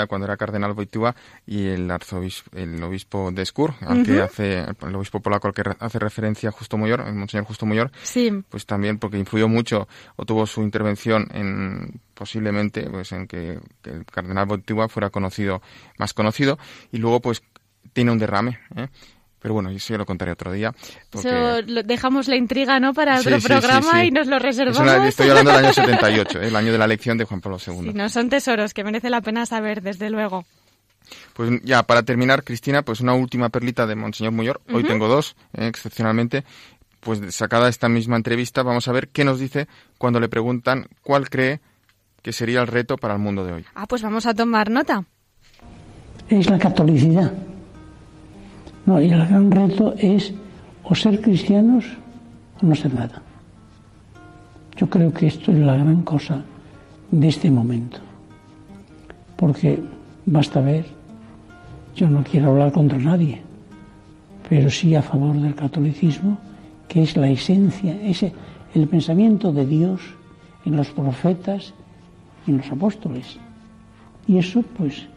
cuando era cardenal Boitúa, y el arzobispo, el obispo de Skur, al que hace, el obispo polaco al que hace referencia Justo Mayor, el Monseñor Justo Mayor, sí. pues también porque influyó mucho, o tuvo su intervención en, posiblemente, pues en que, el cardenal Boitúa fuera conocido, más conocido, y luego pues tiene un derrame, ¿eh? Pero bueno, eso ya lo contaré otro día. dejamos la intriga, ¿no? Para otro programa y nos lo reservamos. estoy hablando del año 78, ¿eh? el año de la elección de Juan Pablo II. no, son tesoros que merece la pena saber, desde luego. Pues ya, para terminar, Cristina, pues una última perlita de Monseñor Muyor. Hoy tengo dos, ¿eh? excepcionalmente. Pues sacada esta misma entrevista, vamos a ver qué nos dice cuando le preguntan cuál cree que sería el reto para el mundo de hoy. Ah, pues vamos a tomar nota. Es la catolicidad no, y el gran reto es o ser cristianos o no ser nada. Yo creo que esto es la gran cosa de este momento. Porque basta ver, yo no quiero hablar contra nadie, pero sí a favor del catolicismo, que es la esencia, es el pensamiento de Dios en los profetas y en los apóstoles. Y eso pues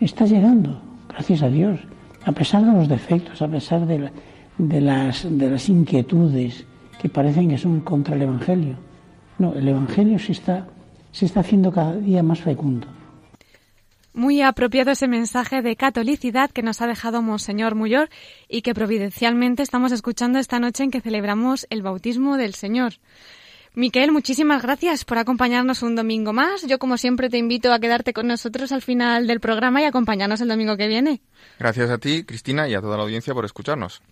está llegando, gracias a Dios, a pesar de los defectos, a pesar de, las inquietudes que parecen que son contra el Evangelio. No, el Evangelio se está, se está haciendo cada día más fecundo. Muy apropiado ese mensaje de catolicidad que nos ha dejado Monseñor Muyor y que providencialmente estamos escuchando esta noche en que celebramos el bautismo del Señor. Miquel, muchísimas gracias por acompañarnos un domingo más. Yo, como siempre, te invito a quedarte con nosotros al final del programa y acompañarnos el domingo que viene. Gracias a ti, Cristina, y a toda la audiencia por escucharnos.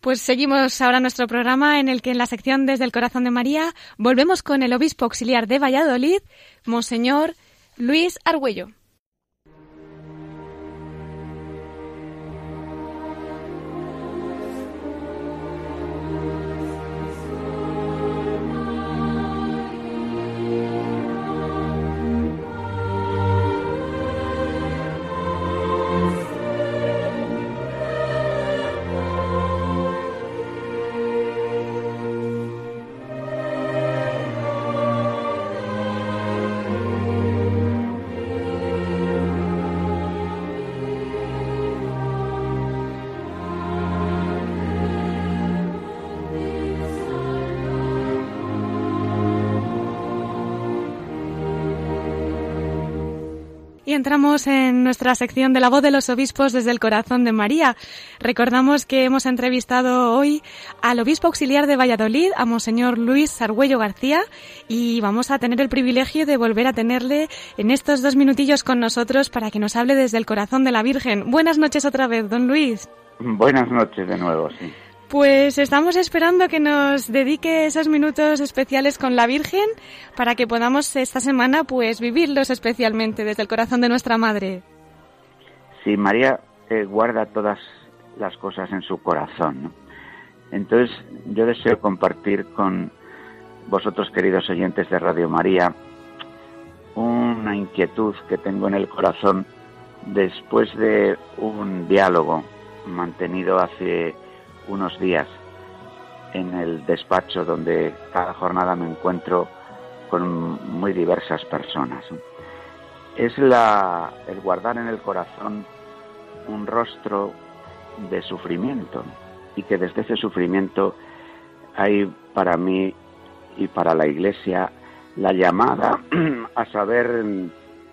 Pues seguimos ahora nuestro programa en el que en la sección Desde el Corazón de María volvemos con el obispo auxiliar de Valladolid, Monseñor Luis Argüello. Y entramos en nuestra sección de la voz de los obispos desde el corazón de María. Recordamos que hemos entrevistado hoy al obispo auxiliar de Valladolid, a Monseñor Luis Argüello García, y vamos a tener el privilegio de volver a tenerle en estos dos minutillos con nosotros para que nos hable desde el corazón de la Virgen. Buenas noches otra vez, don Luis. Buenas noches de nuevo, sí. Pues estamos esperando que nos dedique esos minutos especiales con la Virgen para que podamos esta semana pues vivirlos especialmente desde el corazón de nuestra Madre. Sí, María eh, guarda todas las cosas en su corazón. Entonces yo deseo compartir con vosotros, queridos oyentes de Radio María, una inquietud que tengo en el corazón después de un diálogo mantenido hace unos días en el despacho donde cada jornada me encuentro con muy diversas personas. Es la, el guardar en el corazón un rostro de sufrimiento y que desde ese sufrimiento hay para mí y para la Iglesia la llamada a saber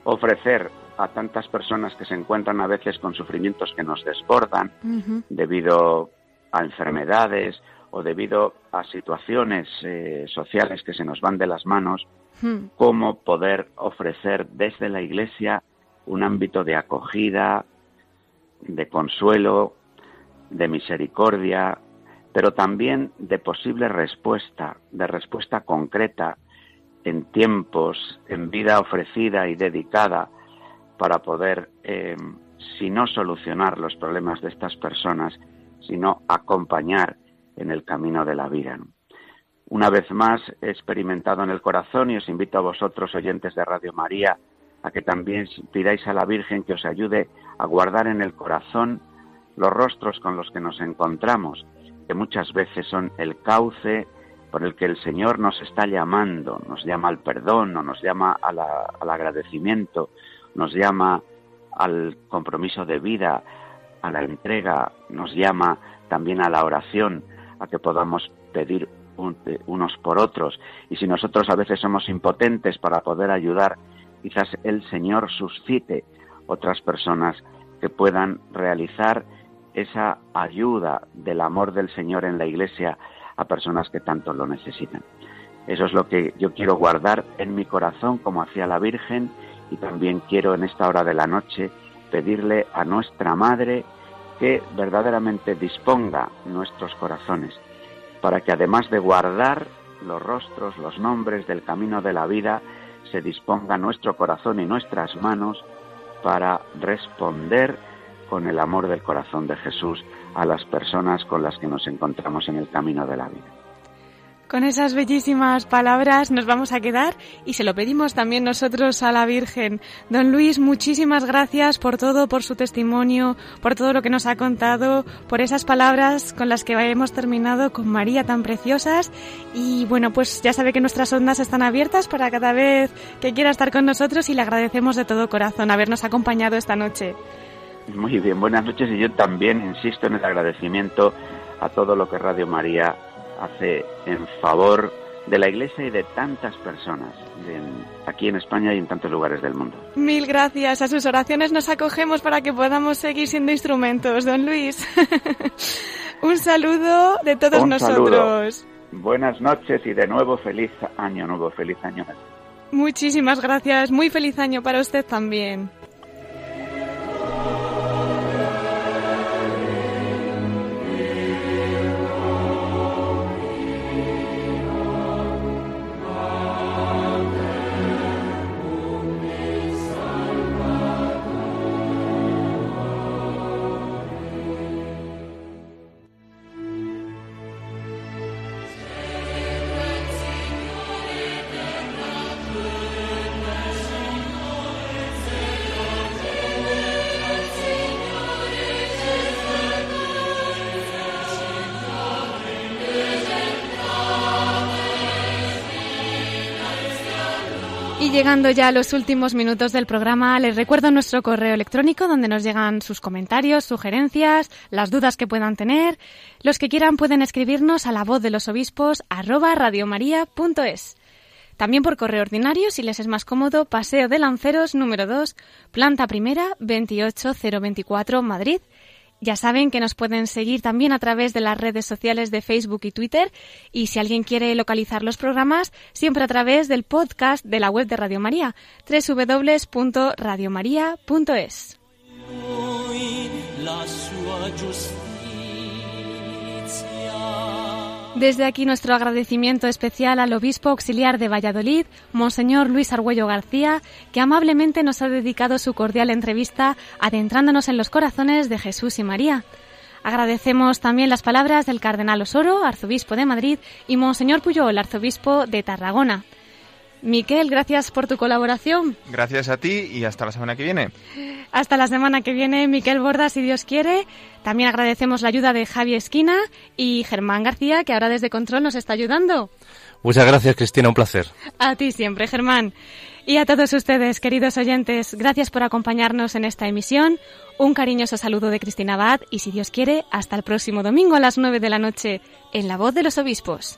ofrecer a tantas personas que se encuentran a veces con sufrimientos que nos desbordan debido a enfermedades o debido a situaciones eh, sociales que se nos van de las manos, hmm. cómo poder ofrecer desde la Iglesia un ámbito de acogida, de consuelo, de misericordia, pero también de posible respuesta, de respuesta concreta en tiempos, en vida ofrecida y dedicada para poder, eh, si no solucionar los problemas de estas personas, sino acompañar en el camino de la vida. Una vez más he experimentado en el corazón y os invito a vosotros, oyentes de Radio María, a que también pidáis a la Virgen que os ayude a guardar en el corazón los rostros con los que nos encontramos, que muchas veces son el cauce por el que el Señor nos está llamando, nos llama al perdón, o nos llama al agradecimiento, nos llama al compromiso de vida, a la entrega, nos llama también a la oración, a que podamos pedir unos por otros. Y si nosotros a veces somos impotentes para poder ayudar, quizás el Señor suscite otras personas que puedan realizar esa ayuda del amor del Señor en la Iglesia a personas que tanto lo necesitan. Eso es lo que yo quiero guardar en mi corazón como hacía la Virgen y también quiero en esta hora de la noche pedirle a nuestra Madre que verdaderamente disponga nuestros corazones para que además de guardar los rostros, los nombres del camino de la vida, se disponga nuestro corazón y nuestras manos para responder con el amor del corazón de Jesús a las personas con las que nos encontramos en el camino de la vida. Con esas bellísimas palabras nos vamos a quedar y se lo pedimos también nosotros a la Virgen. Don Luis, muchísimas gracias por todo, por su testimonio, por todo lo que nos ha contado, por esas palabras con las que hemos terminado con María tan preciosas. Y bueno, pues ya sabe que nuestras ondas están abiertas para cada vez que quiera estar con nosotros y le agradecemos de todo corazón habernos acompañado esta noche. Muy bien, buenas noches y yo también insisto en el agradecimiento a todo lo que Radio María hace en favor de la Iglesia y de tantas personas aquí en España y en tantos lugares del mundo. Mil gracias. A sus oraciones nos acogemos para que podamos seguir siendo instrumentos, don Luis. Un saludo de todos nosotros. Buenas noches y de nuevo feliz año nuevo, feliz año. Muchísimas gracias. Muy feliz año para usted también. Llegando ya a los últimos minutos del programa, les recuerdo nuestro correo electrónico donde nos llegan sus comentarios, sugerencias, las dudas que puedan tener. Los que quieran pueden escribirnos a la voz de los obispos arroba radiomaria.es. También por correo ordinario, si les es más cómodo, Paseo de Lanceros número 2, planta primera, 28024, Madrid, ya saben que nos pueden seguir también a través de las redes sociales de Facebook y Twitter y si alguien quiere localizar los programas, siempre a través del podcast de la web de Radio María, www.radiomaria.es. Desde aquí nuestro agradecimiento especial al obispo auxiliar de Valladolid, Monseñor Luis Argüello García, que amablemente nos ha dedicado su cordial entrevista adentrándonos en los corazones de Jesús y María. Agradecemos también las palabras del Cardenal Osoro, arzobispo de Madrid, y Monseñor Puyol, arzobispo de Tarragona. Miquel, gracias por tu colaboración. Gracias a ti y hasta la semana que viene. Hasta la semana que viene, Miquel Borda, si Dios quiere. También agradecemos la ayuda de Javi Esquina y Germán García, que ahora desde Control nos está ayudando. Muchas gracias, Cristina, un placer. A ti siempre, Germán. Y a todos ustedes, queridos oyentes, gracias por acompañarnos en esta emisión. Un cariñoso saludo de Cristina Abad y, si Dios quiere, hasta el próximo domingo a las 9 de la noche en La Voz de los Obispos.